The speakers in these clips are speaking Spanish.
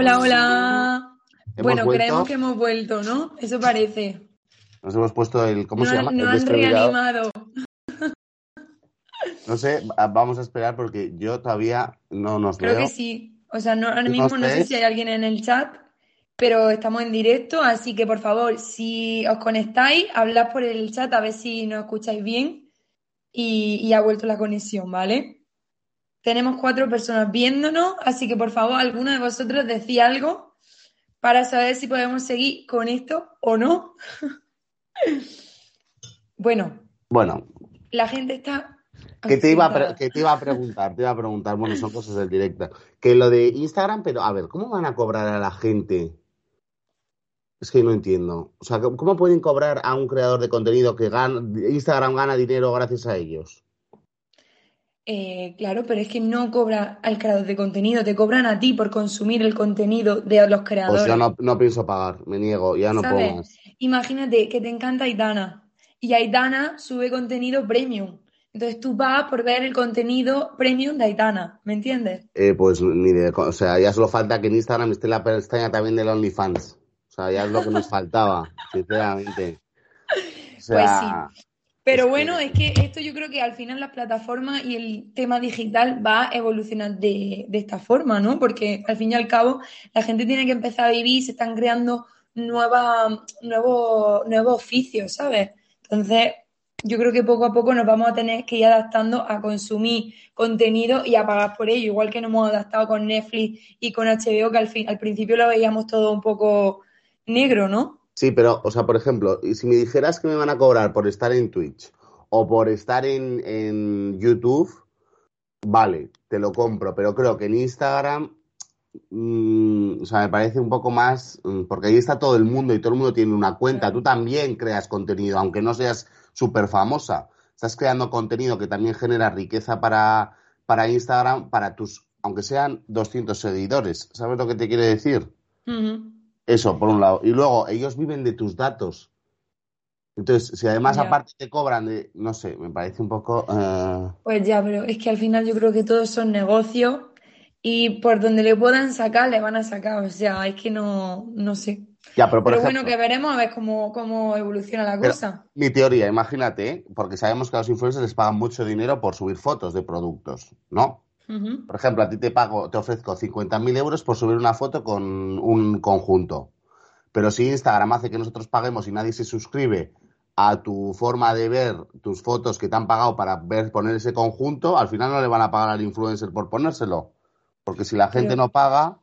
Hola. Hola, Bueno, vuelto. creemos que hemos vuelto, ¿no? Eso parece. Nos hemos puesto el. ¿Cómo no se llama? no el han reanimado. No sé, vamos a esperar porque yo todavía no nos Creo veo. que sí. O sea, no, ahora ¿Tú mismo no sé si hay alguien en el chat, pero estamos en directo, así que por favor, si os conectáis, hablad por el chat a ver si nos escucháis bien y, y ha vuelto la conexión, ¿vale? Tenemos cuatro personas viéndonos, así que por favor, alguno de vosotros decid algo para saber si podemos seguir con esto o no. Bueno, Bueno, la gente está que te, iba a que te iba a preguntar, te iba a preguntar, bueno, son cosas del directo. Que lo de Instagram, pero a ver, ¿cómo van a cobrar a la gente? Es que no entiendo. O sea, ¿cómo pueden cobrar a un creador de contenido que gana, Instagram gana dinero gracias a ellos? Eh, claro, pero es que no cobra al creador de contenido, te cobran a ti por consumir el contenido de los Pues creadores. yo no, no pienso pagar, me niego, ya no puedo ¿Sabes? más. Imagínate que te encanta Aitana y Aitana sube contenido premium. Entonces tú vas por ver el contenido premium de Aitana, ¿me entiendes? Eh, pues ni de, o sea, ya solo falta que en Instagram esté la pestaña también del OnlyFans. O sea, ya es lo que nos faltaba, sinceramente. O sea, Pero Es que- bueno, es que esto yo creo que al final las plataformas y el tema digital va a evolucionar de, de esta forma, ¿no? Porque al fin y al cabo la gente tiene que empezar a vivir, se están creando nuevos, nuevos oficios, ¿sabes? Entonces, yo creo que poco a poco nos vamos a tener que ir adaptando a consumir contenido y a pagar por ello, igual que nos hemos adaptado con Netflix y con HBO, que al fin, al principio lo veíamos todo un poco negro, ¿no? Sí, pero, o sea, por ejemplo, y si me dijeras que me van a cobrar por estar en Twitch o por estar en, en YouTube, vale, te lo compro, pero creo que en Instagram, mm, o sea, me parece un poco más, mm, porque ahí está todo el mundo y todo el mundo tiene una cuenta, tú también creas contenido, aunque no seas súper famosa, estás creando contenido que también genera riqueza para, para Instagram, para tus, aunque sean 200 seguidores, ¿sabes lo que te quiere decir? Eso, por un lado. Y luego, ellos viven de tus datos. Entonces, si además Ya. aparte te cobran de, no sé, me parece un poco... eh, Pues ya, pero es que al final yo creo que todos son negocios y por donde le puedan sacar, le van a sacar. O sea, es que no, no sé. Ya, pero por Pero ejemplo, bueno, que veremos a ver cómo, cómo evoluciona la cosa. mi teoría, imagínate, ¿eh? porque sabemos que a los influencers les pagan mucho dinero por subir fotos de productos, ¿no? Por ejemplo, a ti te pago, te ofrezco 50.000 euros por subir una foto con un conjunto. Pero si Instagram hace que nosotros paguemos y nadie se suscribe a tu forma de ver tus fotos que te han pagado para ver poner ese conjunto, al final no le van a pagar al influencer por ponérselo. Porque si la gente Pero- no paga,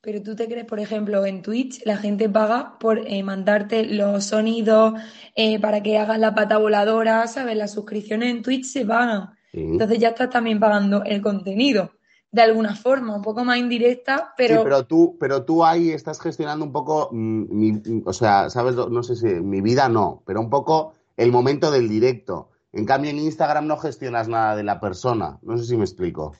Pero tú te crees, por ejemplo, en Twitch la gente paga por eh, mandarte los sonidos eh, para que hagas la pata voladora, ¿sabes? Las suscripciones en Twitch se pagan. Sí. Entonces ya estás también pagando el contenido. De alguna forma, un poco más indirecta, Sí, pero pero tú, pero tú ahí estás gestionando un poco, mm, mi- o sea, sabes, no sé si mi vida no, pero un poco el momento del directo. En cambio, en Instagram no gestionas nada de la persona. No sé si me explico.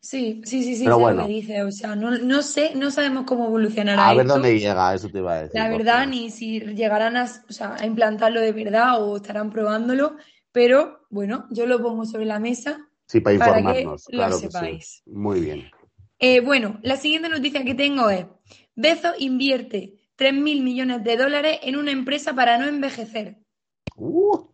Sí, sí, sí, sí, Pero lo bueno. que dices. O sea, no, no sé, no sabemos cómo evolucionará A ver esto. dónde llega, eso te iba a decir. La verdad, ni si llegarán a, o sea, a implantarlo de verdad o estarán probándolo, pero bueno, yo lo pongo sobre la mesa. Sí, para para que informarnos, lo claro que sí. sepáis. Muy bien. Eh, bueno, la siguiente noticia que tengo es, Bezos invierte 3.000 millones de dólares en una empresa para no envejecer. Uh,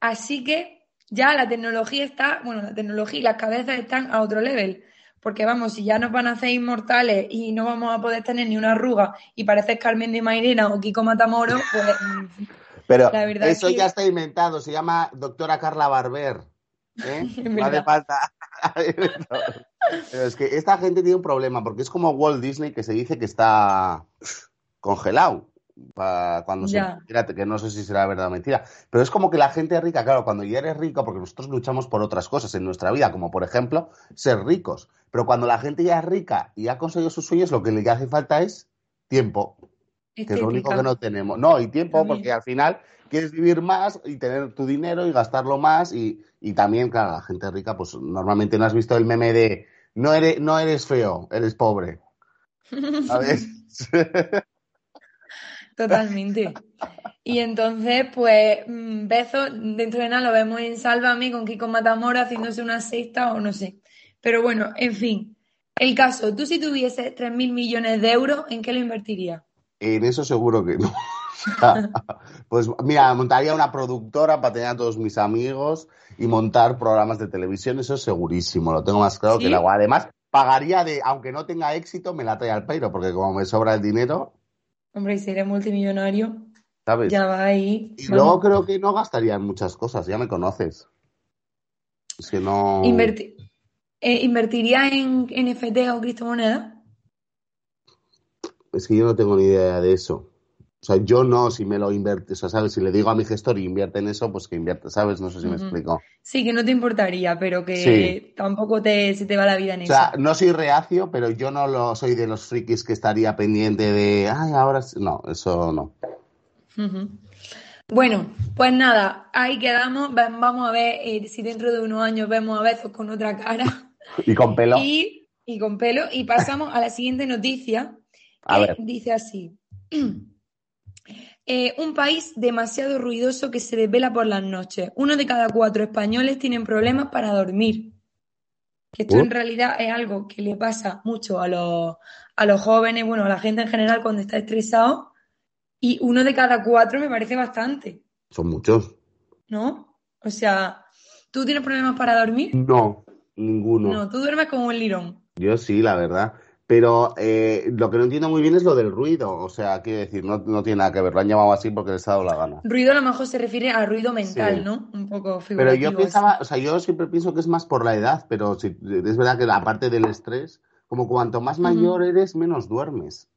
Así que ya la tecnología está, bueno, la tecnología y las cabezas están a otro level. Porque vamos, si ya nos van a hacer inmortales y no vamos a poder tener ni una arruga y pareces Carmen de Mairena o Kiko Matamoros, pues pero eso que- ya está inventado, se llama doctora Carla Barber. ¿eh? No hace falta. Pero es que esta gente tiene un problema, porque es como Walt Disney que se dice que está congelado. cuando se, que no sé si será verdad o mentira, pero es como que la gente rica, claro, cuando ya eres rico, porque nosotros luchamos por otras cosas en nuestra vida, como por ejemplo ser ricos, pero cuando la gente ya es rica y ha conseguido sus sueños, lo que le hace falta es tiempo, que es lo único que no tenemos. No, y tiempo, porque al final quieres vivir más y tener tu dinero y gastarlo más y, y también, claro, la gente rica, pues normalmente no has visto el meme de no eres, no eres feo, eres pobre. ¿Sabes? Totalmente. Y entonces, pues, mm, besos, dentro de nada lo vemos en Sálvame con Kiko Matamora haciéndose una sexta o no sé. Pero bueno, en fin. El caso, tú si tuvieses 3.000 millones de euros, ¿en qué lo invertirías? En eso seguro que no. pues mira, montaría una productora para tener a todos mis amigos y montar programas de televisión, eso es segurísimo, lo tengo más claro que el agua. Además, pagaría de, aunque no tenga éxito, me la trae al peiro, porque como me sobra el dinero. Hombre, y si eres multimillonario, ¿sabes? Ya va ahí. Y luego creo que no gastaría en muchas cosas, ya me conoces. Es que no. Eh, ¿Invertiría en NFT o criptomonedas? Es que yo no tengo ni idea de eso. O sea, yo no, si me lo invierte, o sea, ¿sabes? Si le digo a mi gestor y invierte en eso, pues que invierte, ¿sabes? No sé si me explico. Sí, que no te importaría, pero que tampoco te, se te va la vida en eso. O sea, no soy reacio, pero yo no lo soy de los frikis que estaría pendiente de, ay, ahora no, eso no. Bueno, pues nada, ahí quedamos. Vamos a ver eh, si dentro de unos años vemos a veces con otra cara. Y con pelo. Y, con pelo. Y pasamos a la siguiente noticia. A ver. Dice así. Eh, un país demasiado ruidoso que se desvela por las noches. Uno de cada cuatro españoles tienen problemas para dormir. Que esto en realidad es algo que le pasa mucho a los, a los jóvenes, bueno, a la gente en general cuando está estresado. Y uno de cada cuatro me parece bastante. Son muchos. ¿No? O sea, ¿tú tienes problemas para dormir? No, ninguno. No, tú duermes como un lirón. Yo sí, la verdad. Pero eh, lo que no entiendo muy bien es lo del ruido. O sea, quiero decir, no, tiene nada que ver. Lo han llamado así porque les ha dado la gana. Ruido a lo mejor se refiere a ruido mental, ¿no? Un poco Pero yo pensaba, o sea, yo siempre pienso que es más por la edad, pero es verdad que aparte del estrés, como cuanto más mayor eres, menos duermes.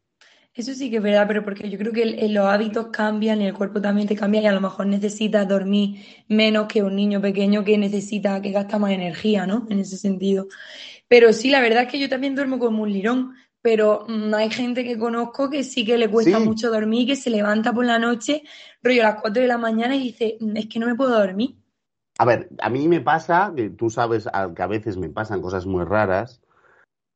Eso sí que es verdad, pero porque yo creo que los hábitos cambian y el cuerpo también te cambia y a lo mejor necesitas dormir menos que un niño pequeño que necesita, que gasta más energía, ¿no? En ese sentido. Pero sí, la verdad es que yo también duermo como un lirón, pero hay gente que conozco que sí que le cuesta mucho dormir, que se levanta por la noche, rollo a las 4 de la mañana y dice, mm, es que no me puedo dormir. A ver, a mí me pasa, que tú sabes que a veces me pasan cosas muy raras,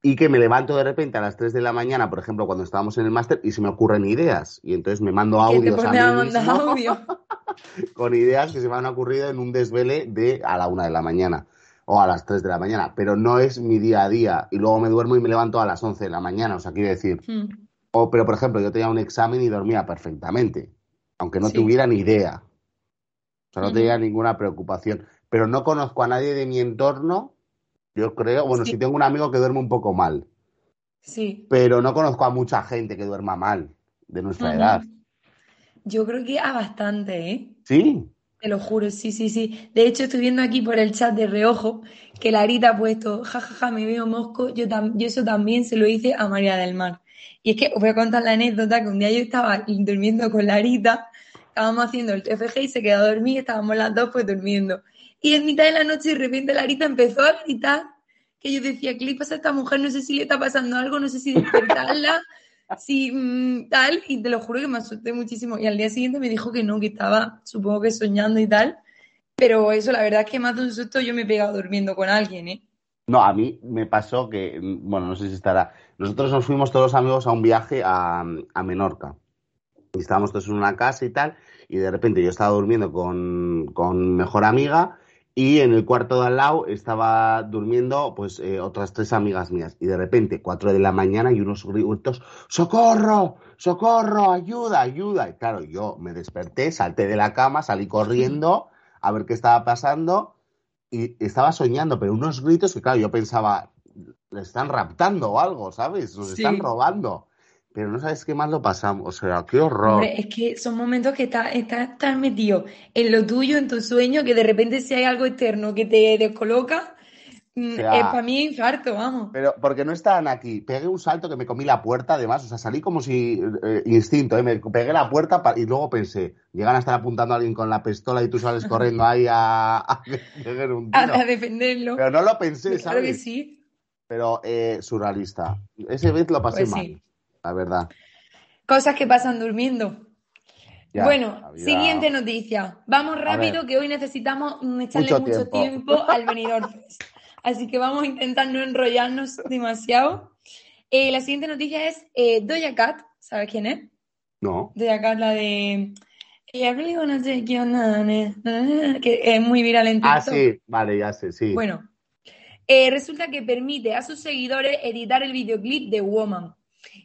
y que me levanto de repente a las 3 de la mañana, por ejemplo, cuando estábamos en el máster, y se me ocurren ideas. Y entonces me mando audios a, mí mismo, audio? con ideas que se me han ocurrido en un desvele de a la 1 de la mañana o a las 3 de la mañana, pero no es mi día a día y luego me duermo y me levanto a las 11 de la mañana, o sea, quiero decir, hmm. o, pero por ejemplo, yo tenía un examen y dormía perfectamente, aunque no tuviera ni idea, o sea, no tenía ninguna preocupación, pero no conozco a nadie de mi entorno, yo creo, bueno, sí, tengo un amigo que duerme un poco mal, sí. pero no conozco a mucha gente que duerma mal de nuestra edad. Yo creo que a bastante, ¿eh? Sí. Te lo juro, sí, sí, sí. De hecho, estoy viendo aquí por el chat de reojo que Larita ha puesto, jajaja, ja, ja, me veo mosco. Yo, yo eso también se lo hice a María del Mar. Y es que os voy a contar la anécdota que un día yo estaba durmiendo con Larita, estábamos haciendo el TFG y se quedó dormida, estábamos las dos pues durmiendo. Y en mitad de la noche de repente Larita empezó a gritar que yo decía, ¿qué le pasa a esta mujer? No sé si le está pasando algo, no sé si despertarla. Sí, mm, tal, y te lo juro que me asusté muchísimo. Y al día siguiente me dijo que no, que estaba, supongo que soñando y tal. Pero eso, la verdad es que más de un susto yo me he pegado durmiendo con alguien, ¿eh? No, a mí me pasó que, bueno, no sé si estará. Nosotros nos fuimos todos los amigos a un viaje a, a Menorca. Y estábamos todos en una casa y tal. Y de repente yo estaba durmiendo con, con mejor amiga y en el cuarto de al lado estaba durmiendo pues eh, otras tres amigas mías. Y de repente, cuatro de la mañana y unos gritos, ¡socorro! ¡socorro! ¡ayuda! ¡ayuda! Y claro, yo me desperté, salté de la cama, salí corriendo a ver qué estaba pasando y estaba soñando, pero unos gritos que claro, yo pensaba, le están raptando o algo, ¿sabes? Nos están robando pero no sabes qué más lo pasamos. O sea, qué horror. Hombre, es que son momentos que estás está, metido en lo tuyo, en tu sueño, que de repente si hay algo externo que te descoloca, Mm, O sea- es para mí infarto, vamos. Pero porque no estaban aquí. Pegué un salto que me comí la puerta, además. O sea, salí como si. eh, instinto, ¿eh? Me pegué la puerta y luego pensé, llegan a estar apuntando a alguien con la pistola y tú sales corriendo ahí a, a pegar un A, tiro. a defenderlo. Pero no lo pensé, claro que ¿sabes? sí. Pero eh, surrealista. Ese vez lo pasé Pues mal, sí. La verdad. Cosas que pasan durmiendo. Ya, bueno, había- siguiente noticia. Vamos rápido que hoy necesitamos echarle Mucho mucho, tiempo. tiempo. al Benidorm Fest. Así que vamos a intentar no enrollarnos demasiado. Eh, la siguiente noticia es eh, Doja Cat. ¿Sabes quién es? No. Doja Cat, la de... Que es muy viral en TikTok. Ah, sí, vale, ya sé, sí. Bueno, eh, resulta que permite a sus seguidores editar el videoclip de Woman.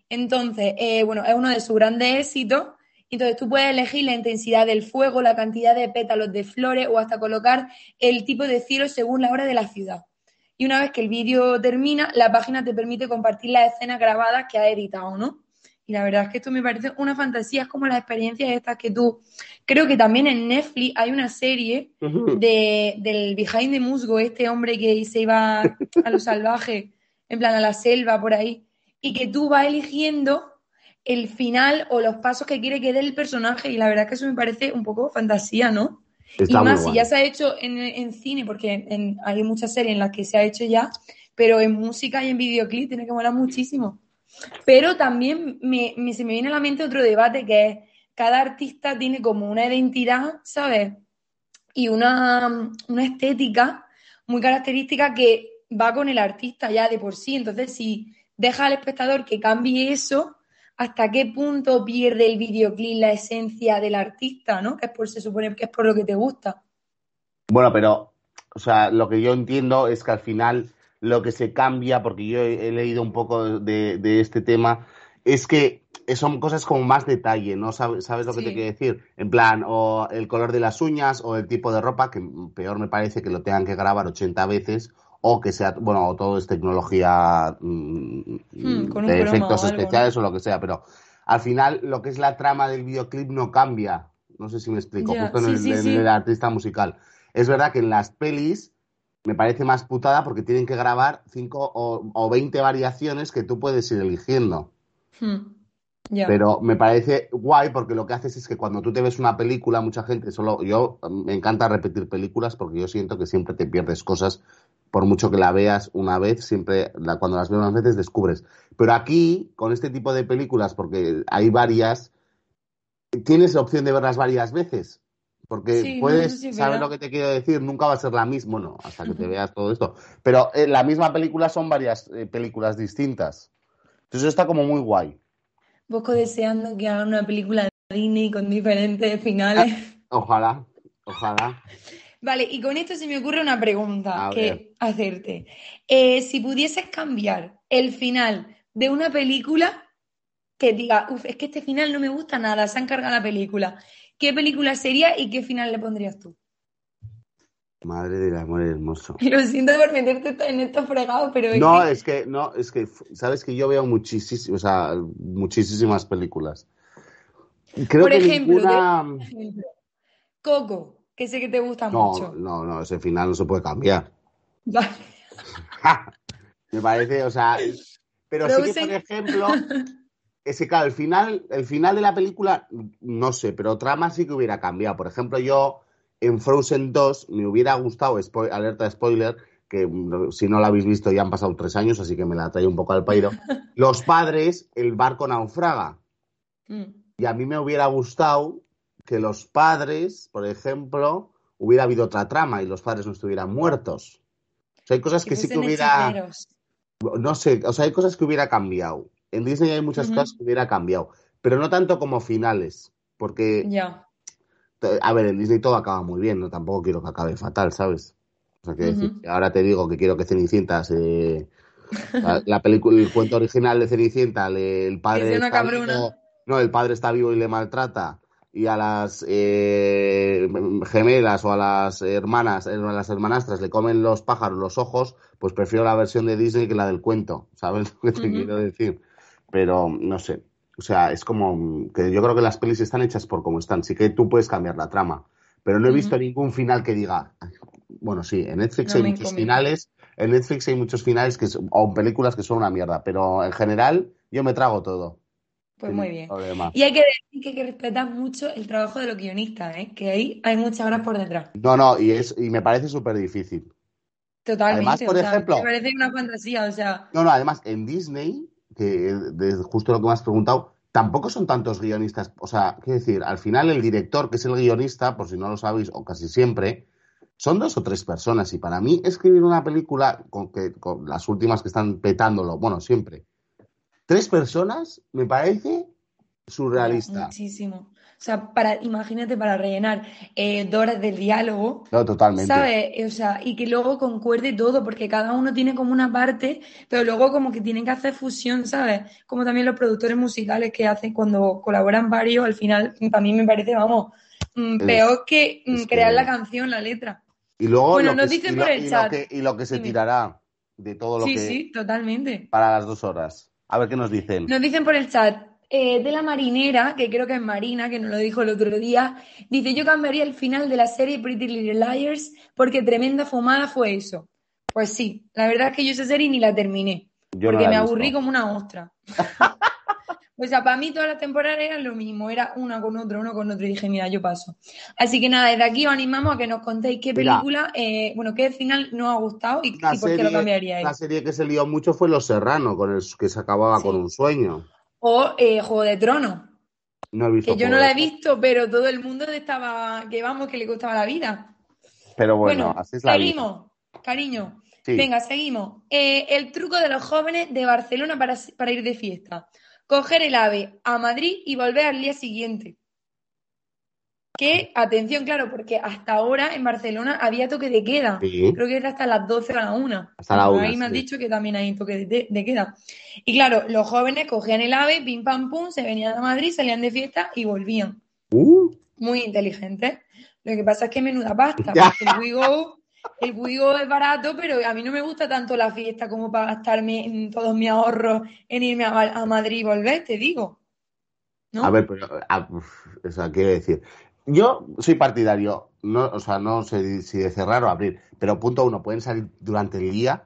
Entonces, eh, bueno, es uno de sus grandes éxitos. Entonces, tú puedes elegir la intensidad del fuego, la cantidad de pétalos de flores o hasta colocar el tipo de cielo según la hora de la ciudad. Y una vez que el vídeo termina, la página te permite compartir las escenas grabadas que has editado, ¿no? Y la verdad es que esto me parece una fantasía, es como las experiencias estas que tú... Creo que también en Netflix hay una serie de, del Behind the Musgo, este hombre que se iba a lo salvaje, en plan a la selva por ahí, y que tú vas eligiendo el final o los pasos que quiere que dé el personaje, y la verdad es que eso me parece un poco fantasía, ¿no? Está y más si ya se ha hecho en, en cine, porque en- hay muchas series en las que se ha hecho ya, pero en música y en videoclip tiene que molar muchísimo. Pero también me, me- se me viene a la mente otro debate que es, cada artista tiene como una identidad, ¿sabes? Y una, una estética muy característica que va con el artista ya de por sí. Entonces, si deja al espectador que cambie eso, ¿hasta qué punto pierde el videoclip la esencia del artista, ¿no? Que es por, se supone que es por lo que te gusta. Bueno, pero, o sea, lo que yo entiendo es que al final lo que se cambia, porque yo he, leído un poco de, de este tema, es que son cosas como más detalle, ¿no? ¿Sabes, sabes lo que te quiero decir? En plan, o el color de las uñas, o el tipo de ropa, que peor me parece que lo tengan que grabar 80 veces, o que sea, bueno, o todo es tecnología mm, Hmm, de efectos especiales o lo que sea, pero al final lo que es la trama del videoclip no cambia. No sé si me explico, justo en el, sí, en sí. el artista musical. Es verdad que en las pelis me parece más putada porque tienen que grabar 5 o, o 20 variaciones que tú puedes ir eligiendo. Hmm. Pero me parece guay porque lo que haces es que cuando tú te ves una película, mucha gente solo. Yo me encanta repetir películas porque yo siento que siempre te pierdes cosas. Por mucho que la veas una vez, siempre la- cuando las ves unas veces descubres. Pero aquí, con este tipo de películas, porque hay varias, tienes la opción de verlas varias veces. Porque Sí, no, puedes, sí es ¿sabes verdad. lo que te quiero decir? Nunca va a ser la misma, bueno, hasta que te veas todo esto. Pero eh, la misma película son varias eh, películas distintas. Entonces está como muy guay. Bosco deseando que hagan una película de Disney con diferentes finales. Ojalá, ojalá. Vale, y con esto se me ocurre una pregunta que hacerte. Eh, si pudieses cambiar el final de una película que diga, uff, es que este final no me gusta nada, se han cargado la película, ¿qué película sería y qué final le pondrías tú? Madre del amor hermoso. Lo siento por meterte en estos fregados, pero es No, que- es que, no, es que, sabes que yo veo muchísimas, o sea, muchísimas películas. Creo Por que ejemplo, ninguna... por ejemplo, Coco, que sé que te gusta No, mucho. no, no, ese final no se puede cambiar. Vale. Me parece, o sea, pero sí que, por ejemplo, es que claro, el final, el final de la película, no sé, pero trama sí que hubiera cambiado. Por ejemplo, yo en Frozen 2 me hubiera gustado, spo- alerta spoiler, que si no la habéis visto ya han pasado tres años, así que me la traigo un poco al pairo. Los padres, el barco naufraga. Mm. Y a mí me hubiera gustado que los padres, por ejemplo, hubiera habido otra trama y los padres no estuvieran muertos. O sea, hay cosas que, sí que hubiera, hechiceros. no sé, o sea, hay cosas que hubiera cambiado. En Disney hay muchas cosas que hubiera cambiado, pero no tanto como finales, porque, Ya. a ver, en Disney todo acaba muy bien, no tampoco quiero que acabe fatal, ¿sabes? O sea, que ahora te digo que quiero que Cenicienta se... La, la película, el cuento original de Cenicienta, el padre sea una está cabrona. vivo, no, el padre está vivo y le maltrata, y a las eh, gemelas o a las hermanas, eh, a las hermanastras le comen los pájaros los ojos, pues prefiero la versión de Disney que la del cuento, ¿sabes lo que te quiero decir? Pero no sé, o sea, es como que yo creo que las pelis están hechas por como están, sí que tú puedes cambiar la trama, pero no he visto ningún final que diga, bueno, sí, en Netflix No hay muchos finales en Netflix hay muchos finales que son- o películas que son una mierda, pero en general yo me trago todo. Pues muy bien. problema. Y hay que decir que hay que respetar mucho el trabajo de los guionistas, ¿eh? Que ahí hay muchas horas por detrás. No, no, y, es, y me parece súper difícil. Totalmente. Además, por o sea, ejemplo- me parece una fantasía, o sea, No, no, además en Disney, que de justo lo que me has preguntado, tampoco son tantos guionistas. O sea, quiero decir, al final el director, que es el guionista, por si no lo sabéis, o casi siempre, son dos o tres personas. Y para mí, escribir una película con, que, con las últimas que están petándolo, bueno, siempre, tres personas, me parece surrealista. muchísimo. O sea, para, imagínate para rellenar eh, dos horas del diálogo, No, totalmente. ¿sabes? O sea, y que luego concuerde todo, porque cada uno tiene como una parte, pero luego como que tienen que hacer fusión, ¿sabes? Como también los productores musicales que hacen cuando colaboran varios, al final también me parece, vamos, mm, peor que mm, es crear que- la canción, la letra. Y luego Bueno, lo nos que, dicen y por lo- el y lo que- y lo que se Dime. tirará de todo lo Sí, que sí, totalmente. para las dos horas. A ver qué nos dicen. Nos dicen por el chat, eh, de la marinera, que creo que es Marina, que nos lo dijo el otro día, dice, yo cambiaría el final de la serie Pretty Little Liars porque tremenda fumada fue eso. Pues sí, la verdad es que yo esa serie ni la terminé, Yo no porque la me aburrí como una ostra. O sea, para mí todas las temporadas eran lo mismo, era una con otra, uno con otro, y dije, mira, yo paso. Así que nada, desde aquí os animamos a que nos contéis qué película, eh, bueno, qué final nos ha gustado y, por qué lo cambiaríais. una serie que se lió mucho fue Los Serrano, con el que se acababa Sí. con un sueño. O eh, Juego de Tronos. No he visto Que yo no la he visto, pero todo el mundo estaba, que vamos, que le gustaba la vida. Pero bueno, Bueno, así es la vida. seguimos, cariño. Sí. Venga, seguimos. Eh, el truco de los jóvenes de Barcelona para, para ir de fiesta. Coger el AVE a Madrid y volver al día siguiente. Que, atención, claro, porque hasta ahora en Barcelona había toque de queda. Sí. Creo que era hasta las 12 o la 1. Hasta la una, Ahí me han dicho que también hay toque de, de queda. Y claro, los jóvenes cogían el AVE, pim pam pum, se venían a Madrid, salían de fiesta y volvían Uh, muy inteligente. Lo que pasa es que menuda pasta, porque el Wigo, el Wigo es barato, pero a mí no me gusta tanto la fiesta como para gastarme en todos mis ahorros en irme a, a Madrid y volver, te digo. ¿No? A ver, pero, a- o sea, quiero decir, yo soy partidario, no, o sea, no sé si de cerrar o abrir, pero punto uno, pueden salir durante el día.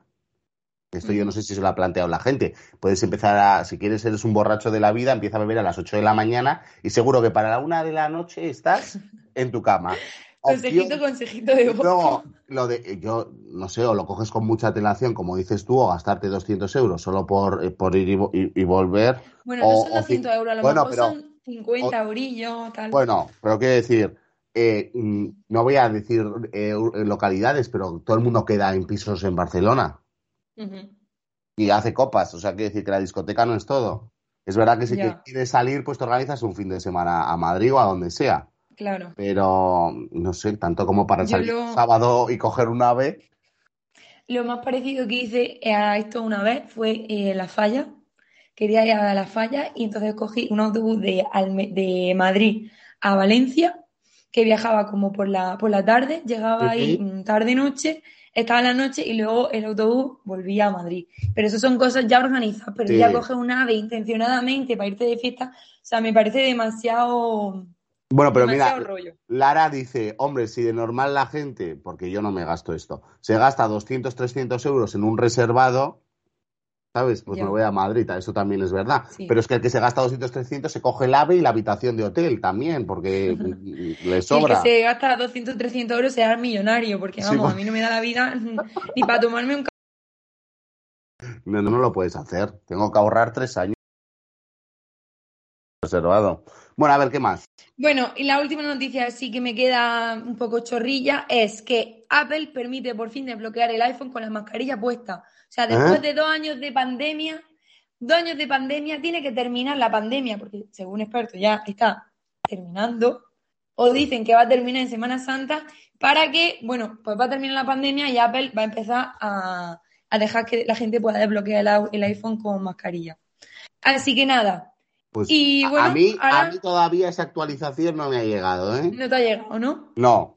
Esto yo no sé si se lo ha planteado la gente. Puedes empezar a, si quieres, eres un borracho de la vida, empieza a beber a las 8 de la mañana y seguro que para la una de la noche estás en tu cama. Consejito, consejito de voz. Luego, lo de, yo no sé, o lo coges con mucha antelación, como dices tú, o gastarte 200 euros solo por, eh, por ir y, vo- y- y volver. Bueno, o- no son o 200 cin- euros, a lo bueno, mejor pero- son 50 eurillos, tal. Bueno, pero quiero decir, eh, mm, no voy a decir eh, eh, localidades, pero todo el mundo queda en pisos en Barcelona y hace copas, o sea, quiere decir que la discoteca no es todo. Es verdad que si te quieres salir, pues te organizas un fin de semana a Madrid o a donde sea, Claro. pero no sé, tanto como para Yo salir lo- sábado y coger un ave. Lo más parecido que hice a esto una vez fue eh, La Falla. Quería ir a La Falla y entonces cogí un autobús de, Alme- de Madrid a Valencia, que viajaba como por la, por la tarde, llegaba ahí mm, tarde-noche, estaba en la noche y luego el autobús volvía a Madrid. Pero eso son cosas ya organizadas, pero Sí. ya coges un ave intencionadamente para irte de fiesta, o sea, me parece demasiado, Bueno, pero mira, rollo. Lara dice, hombre, si de normal la gente, porque yo no me gasto esto, se gasta 200, 300 euros en un reservado, ¿sabes? Pues Ya. me voy a Madrid, eso también es verdad. Sí. Pero es que el que se gasta 200, 300 se coge el AVE y la habitación de hotel también, porque le Y el que sobra. se gasta 200, 300 euros será millonario, porque Sí, vamos, pues- a mí no me da la vida ni para tomarme un No, no, no lo puedes hacer. Tengo que ahorrar tres años reservado. Bueno, a ver, ¿qué más? Bueno, y la última noticia sí que me queda un poco chorrilla es que Apple permite por fin desbloquear el iPhone con la mascarilla puesta. O sea, después ¿Eh? de dos años de pandemia, dos años de pandemia, tiene que terminar la pandemia, porque según expertos ya está terminando, o dicen que va a terminar en Semana Santa, para que, bueno, pues va a terminar la pandemia y Apple va a empezar a, a dejar que la gente pueda desbloquear el iPhone con mascarilla. Así que nada, Pues Y a- bueno, a, mí, ahora- a mí todavía esa actualización no me ha llegado, ¿eh? no te ha llegado, ¿no? No.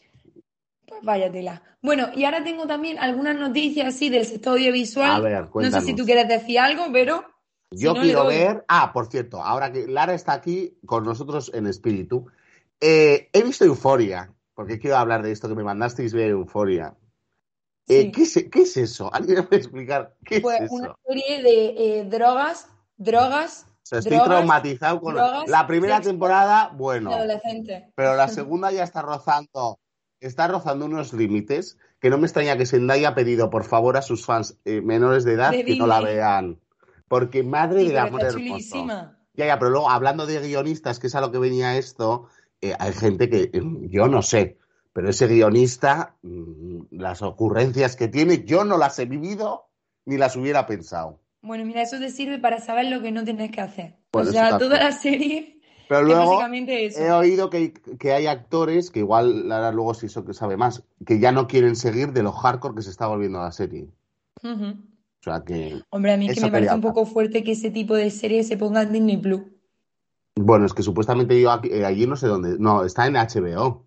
Pues váyatela. Bueno, y ahora tengo también algunas noticias así del sector audiovisual. A ver, no sé si tú quieres decir algo, pero si Yo no, quiero doy. ver. Ah, por cierto, ahora que Lara está aquí con nosotros en espíritu, eh, he visto Euforia, porque quiero hablar de esto que me mandasteis ver Euforia. Eh, Sí. ¿qué, es, qué es eso? ¿Alguien me puede explicar qué Pues es eso? una serie de eh, drogas, drogas, sea, estoy drogas traumatizado con drogas, la primera sexo temporada, de bueno, adolescentes. pero la segunda ya está rozando, está rozando unos límites que no me extraña que Zendaya ha pedido por favor a sus fans eh, menores de edad De que no la vean. Porque madre Sí, está hermoso. chulísima. Ya, ya, pero luego hablando de guionistas, que es a lo que venía esto, eh, hay gente que eh, yo no sé, pero ese guionista, mm, las ocurrencias que tiene, yo no las he vivido ni las hubiera pensado. Bueno, mira, eso te sirve para saber lo que no tienes que hacer. O sea, toda la serie Pero es luego eso. he oído que, que hay actores que igual Lara luego si eso que sabe más, que ya no quieren seguir de lo hardcore que se está volviendo la serie. O sea que, Hombre, a mí es que me parece un poco fuerte que ese tipo de series se ponga en Disney Plus. bueno, es que supuestamente yo aquí- eh, allí no sé dónde, no, está en HBO,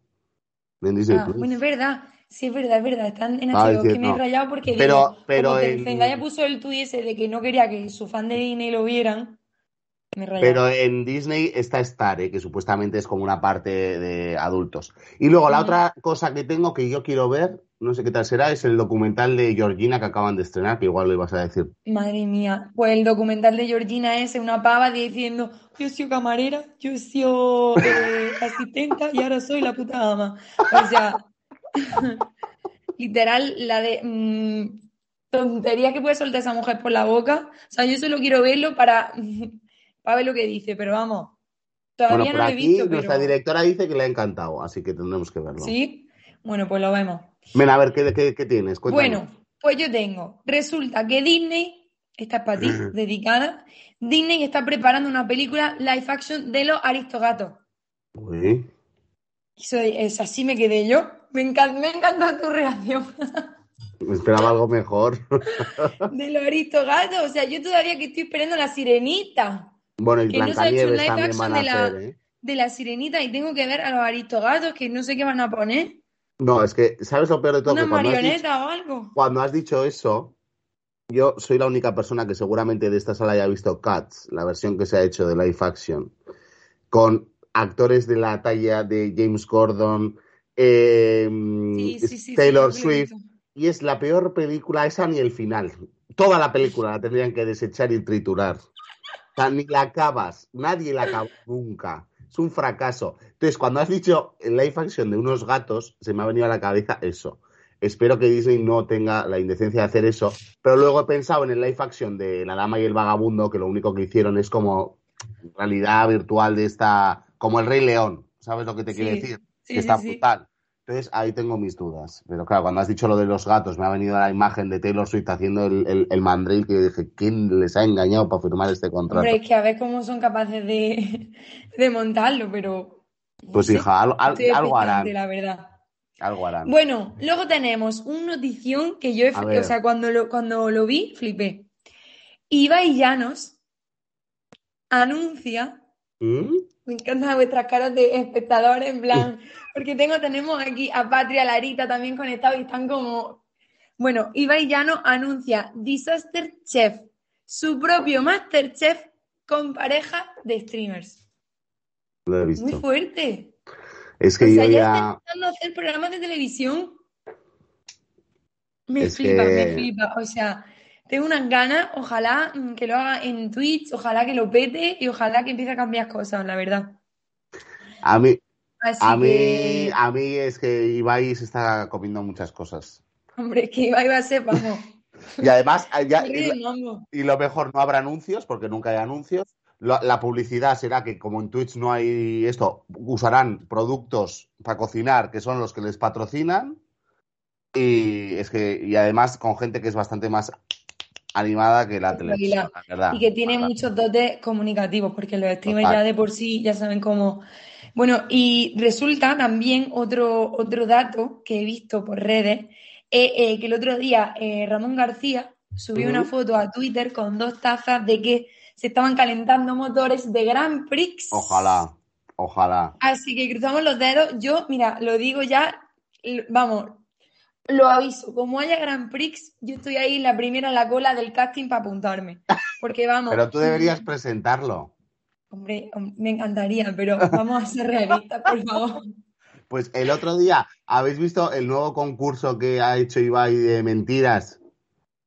en Disney Ah, Plus. bueno, es verdad. Sí, es verdad, es verdad. Están en Ah, HBO. es que me he no. rayado porque Pero- digo, pero como en- Zendaya puso el tuit ese de que no quería que su fan de Disney lo vieran, me he rayado. Pero en Disney está Star, ¿eh? que supuestamente es como una parte de adultos. Y luego la Ujú. otra cosa que tengo que yo quiero ver, no sé qué tal será, es el documental de Georgina que acaban de estrenar, que igual lo ibas a decir. Madre mía, pues el documental de Georgina es una pava diciendo, yo soy camarera, yo soy eh, asistenta y ahora soy la puta ama. O sea, literal, la de mm, tontería que puede soltar esa mujer por la boca. O sea, yo solo quiero verlo para, para ver lo que dice, pero vamos, Bueno, todavía por no lo he aquí visto, nuestra pero directora dice que le ha encantado, así que tendremos que verlo. sí, bueno, pues lo vemos. Ven a ver, ¿qué, qué, qué tienes? Cuéntame. Bueno, pues yo tengo. Resulta que Disney, esta es para ti, dedicada. Disney está preparando una película live action de los Aristogatos. Uy, Eso es así me quedé yo. Me encanta, me encanta tu reacción me esperaba algo mejor. de los Aristogatos. O sea, yo todavía que estoy esperando la sirenita. bueno, y Que no se ha hecho un live action de la- hacer, ¿eh? De la sirenita y tengo que ver a los Aristogatos que no sé qué van a poner. No, es que, ¿sabes lo peor de todo? Una Que dicho- marioneta o algo. Cuando has dicho eso, yo soy la única persona que seguramente de esta sala haya visto Cats, la versión que se ha hecho de live action, con actores de la talla de James Gordon, eh, Sí, sí, sí, Taylor Swift, y es la peor película esa ni el final. Toda la película la tendrían que desechar y triturar. O sea, ni la acabas, nadie la acaba nunca. Es un fracaso. Entonces, cuando has dicho live action de unos gatos, se me ha venido a la cabeza eso. Espero que Disney no tenga la indecencia de hacer eso, pero luego he pensado en el live action de La Dama y el Vagabundo, que lo único que hicieron es como realidad virtual de esta, como el Rey León, ¿sabes lo que te quiero decir? que está brutal. Entonces ahí tengo mis dudas. Pero claro, cuando has dicho lo de los gatos, me ha venido la imagen de Taylor Swift haciendo el, el, el mandril que yo dije, ¿quién les ha engañado para firmar este contrato? Hombre, es que a ver cómo son capaces de, de montarlo, pero pues sé, hija, al- al- algo harán, la verdad. algo harán. Bueno, luego tenemos un notición que yo, he o sea, cuando lo, cuando lo vi, flipé. Ibai Llanos anuncia, ¿Mm? Me encantan vuestras caras de espectadores, en plan, porque tengo, tenemos aquí a Patria, Larita también conectados y están como, bueno, Ibai Llanos anuncia Disaster Chef, su propio Masterchef con pareja de streamers. Lo he Muy fuerte. Es O que sea, yo ya ya... está empezando a hacer programas de televisión. Me Es flipa, me flipa. O sea, tengo unas ganas, ojalá que lo haga en Twitch, ojalá que lo pete y ojalá que empiece a cambiar cosas, la verdad. A mí, Así a mí, que, a mí es que Ibai se está comiendo muchas cosas. hombre, que iba, iba a ser, vamos, Y además, ya, mambo. Y lo mejor, no habrá anuncios, porque nunca hay anuncios. La, la publicidad será que, como en Twitch no hay esto, usarán productos para cocinar que son los que les patrocinan. Y es que, y además con gente que es bastante más animada que la televisión, la verdad. Y que tiene muchos dotes comunicativos, porque los streamers Total. ya de por sí ya saben cómo. Bueno, y resulta también otro, otro dato que he visto por redes, eh, eh, que el otro día eh, Ramón García subió una foto a Twitter con dos tazas de que se estaban calentando motores de Grand Prix. Ojalá, ojalá. Así que cruzamos los dedos. Yo, mira, lo digo ya, vamos, lo aviso. Como haya Grand Prix, yo estoy ahí la primera en la cola del casting para apuntarme. Porque vamos. Pero tú deberías presentarlo. Hombre, hom- me encantaría, pero vamos a ser realistas, por favor. Pues el otro día, ¿habéis visto el nuevo concurso que ha hecho Ibai de mentiras?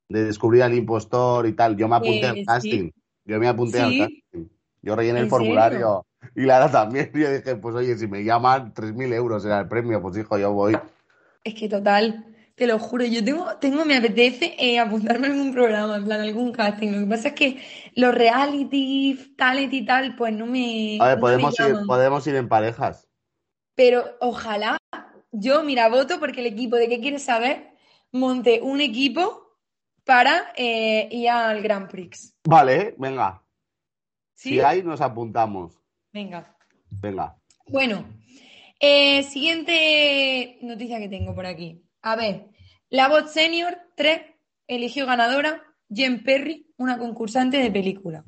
De descubrir al impostor y tal. Yo me apunté Eh, al sí. casting. Yo me apunté Sí. al casting. Yo rellené el ¿En formulario. Y Lara también. Y yo dije, pues oye, si me llaman, 3.000 euros era el premio. Pues hijo, yo voy. Es que total, te lo juro, yo tengo, tengo, me apetece eh, apuntarme a algún programa, en plan algún casting. Lo que pasa es que los reality, talent y tal, pues no me, A ver, no me podemos ir, podemos ir en parejas. Pero ojalá, yo, mira, voto porque el equipo de qué quieres saber, monte un equipo para eh, ir al Grand Prix. Vale, venga. ¿Sí? Si hay, nos apuntamos. Venga. Venga. Bueno, eh, siguiente noticia que tengo por aquí. A ver, la voz senior 3 eligió ganadora Jen Perry, una concursante de película.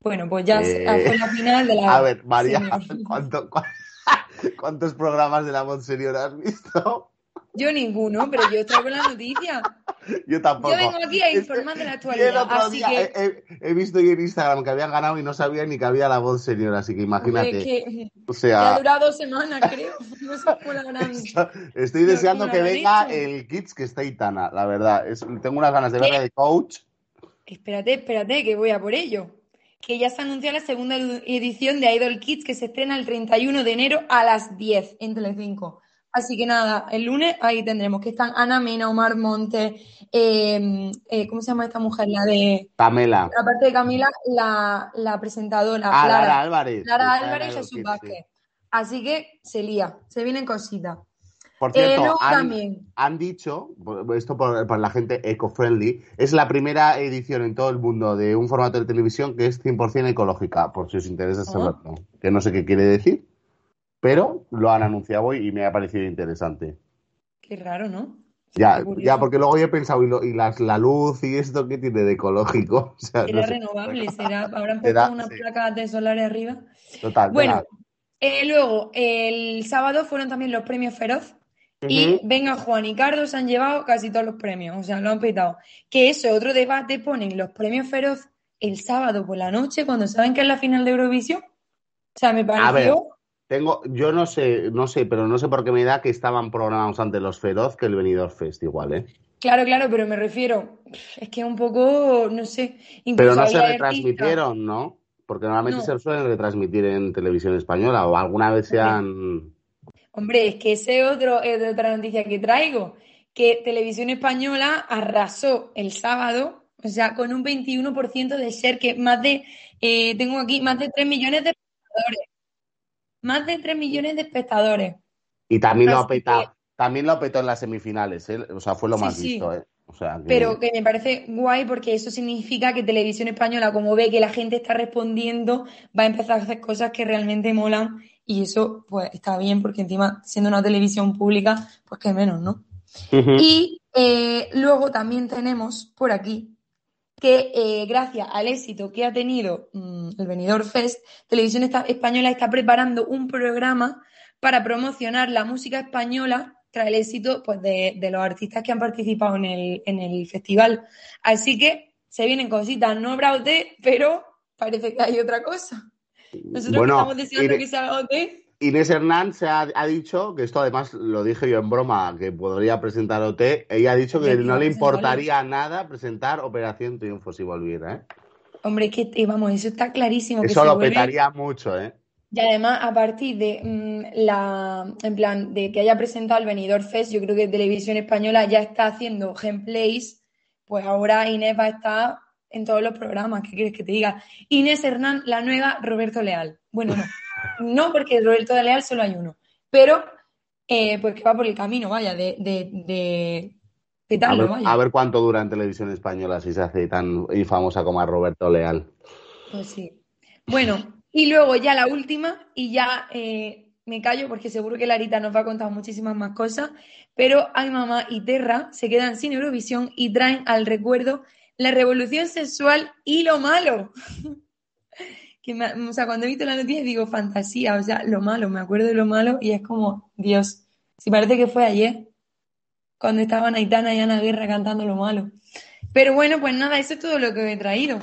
Bueno, pues ya Eh, fue la final de la A ver, María, senior. ¿cuánto- cua- ¿cuántos programas de la voz señor has visto? Yo ninguno, pero yo traigo la noticia. Yo tampoco. Yo vengo aquí a informar de la actualidad, así día que, he, he- he visto yo en Instagram que habían ganado y no sabía ni que había la voz señor, así que imagínate. que, O que ha sea, durado dos semanas, creo. No sé cómo la estoy Pero deseando ¿cómo que venga el Kids que está Itana, la verdad. Es- tengo unas ganas de verla de coach. Espérate, espérate, que voy a por ello. Que ya se anunció la segunda edición de Idol Kids que se estrena el 31 de enero a las 10 en Telecinco. Así que nada, el lunes ahí tendremos que están Ana Mena, Omar Montes, eh, eh, ¿cómo se llama esta mujer? La de, Camela. aparte de Camila, la, la presentadora, Ah, Lara, Lara Álvarez. Lara Álvarez y Jesús sí. Vázquez. Así que se lía, se vienen cositas. Por Eh, cierto, luego han, también, han dicho, esto por, por la gente eco-friendly, es la primera edición en todo el mundo de un formato de televisión que es 100% ecológica, por si os interesa saberlo. Que no sé qué quiere decir, pero lo han anunciado hoy y me ha parecido interesante. qué raro, ¿no? Ya, ya porque luego yo he pensado, ¿y, lo- y las, la luz y esto qué tiene de ecológico? O sea, Era no sé. renovable, será, habrán puesto Será, unas sí. placas de solares arriba. Total, Bueno, eh, luego, el sábado fueron también los premios Feroz y. Venga Juan y Cardo se han llevado casi todos los premios, o sea, lo han petado. Que eso, otro debate, ponen los premios Feroz el sábado por la noche cuando saben que es la final de Eurovisión. O sea, me pareció... tengo, yo no sé, no sé, pero no sé por qué me da que estaban programados antes los Feroz que el Benidorm Fest igual, ¿eh? Claro, claro, pero me refiero, es que un poco, no sé, Pero no se retransmitieron, ¿no? Porque normalmente No. se suelen retransmitir en televisión española o alguna vez se han... Hombre, es que ese otro es de otra noticia que traigo, que Televisión Española arrasó el sábado, o sea, con un 21% de share, que más de, eh, tengo aquí, más de 3 millones de espectadores. Más de 3 millones de espectadores. Y también lo ha petado, también lo petó en las semifinales, ¿eh? O sea, fue lo Sí, más sí. visto, ¿eh? O sea, que- Pero que me parece guay porque eso significa que Televisión Española, como ve que la gente está respondiendo, va a empezar a hacer cosas que realmente molan y eso pues está bien porque encima siendo una televisión pública, pues que menos, ¿no? Y eh, luego también tenemos por aquí que eh, gracias al éxito que ha tenido mm, el Benidorm Fest, Televisión Española está preparando un programa para promocionar la música española tras el éxito pues, de, de los artistas que han participado en el, en el festival. Así que se vienen cositas, no habrá OT, pero parece que hay otra cosa. Nosotros Bueno, estamos deseando que se haga OT. Inés Hernán se ha, ha dicho, que esto además lo dije yo en broma, que podría presentar OT, ella ha dicho que no le importaría nada presentar Operación Triunfo si volviera, ¿eh? Hombre, es que eh, vamos, eso está clarísimo. Eso lo vuelve- petaría mucho, ¿eh? Y además, a partir de mm, la, en plan, de que haya presentado el Benidorm Fest, yo creo que Televisión Española ya está haciendo gameplays, pues ahora Inés va a estar en todos los programas, ¿qué quieres que te diga? Inés Hernán, la nueva Roberto Leal. Bueno, no, no porque Roberto de Leal solo hay uno, pero eh, pues que va por el camino, vaya, de, de, de A ver, vaya. a ver cuánto dura en televisión española si se hace tan famosa como a Roberto Leal. Pues sí. Bueno, y luego ya la última, y ya eh, me callo porque seguro que Larita nos va a contar muchísimas más cosas, pero Ay Mamá y Terra se quedan sin Eurovisión y traen al recuerdo la revolución sexual y lo malo. Que me- o sea, cuando he visto la noticia digo fantasía, o sea, lo malo, me acuerdo de lo malo y es como, Dios, si parece que fue ayer, cuando estaban Aitana y Ana Guerra cantando lo malo. Pero bueno, pues nada, eso es todo lo que he traído.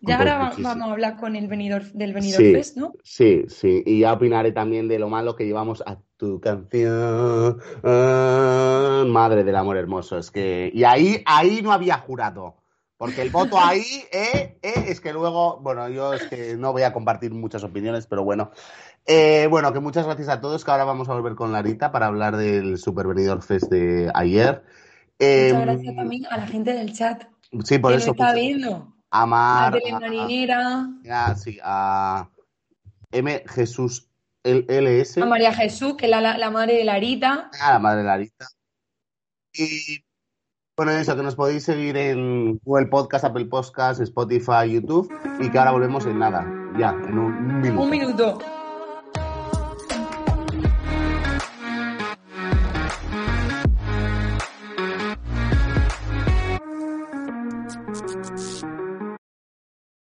Ya Pues ahora muchísimo. vamos a hablar con el venidor, del venidor Sí. Fest, ¿no? Sí, sí, y ya opinaré también de lo malo que llevamos a tu canción. Ah, madre del amor hermoso, es que. Y ahí, ahí no había jurado. Porque el voto ahí, eh, eh, es que luego, bueno, yo es que no voy a compartir muchas opiniones, pero bueno. Eh, bueno, que muchas gracias a todos, que ahora vamos a volver con Larita para hablar del Super Venidor Fest de ayer. Muchas gracias también a la gente del chat Sí, por que eso. lo está viendo. a A Mar, a- Telemarinera, a- sí, a M. Jesús L- LS. a María Jesús, que es la, la, la madre de Larita. a la madre de Larita. Y bueno, eso, que nos podéis seguir en Google Podcast, Apple Podcast, Spotify, YouTube y que ahora volvemos en nada, ya, en un minuto. Un minuto.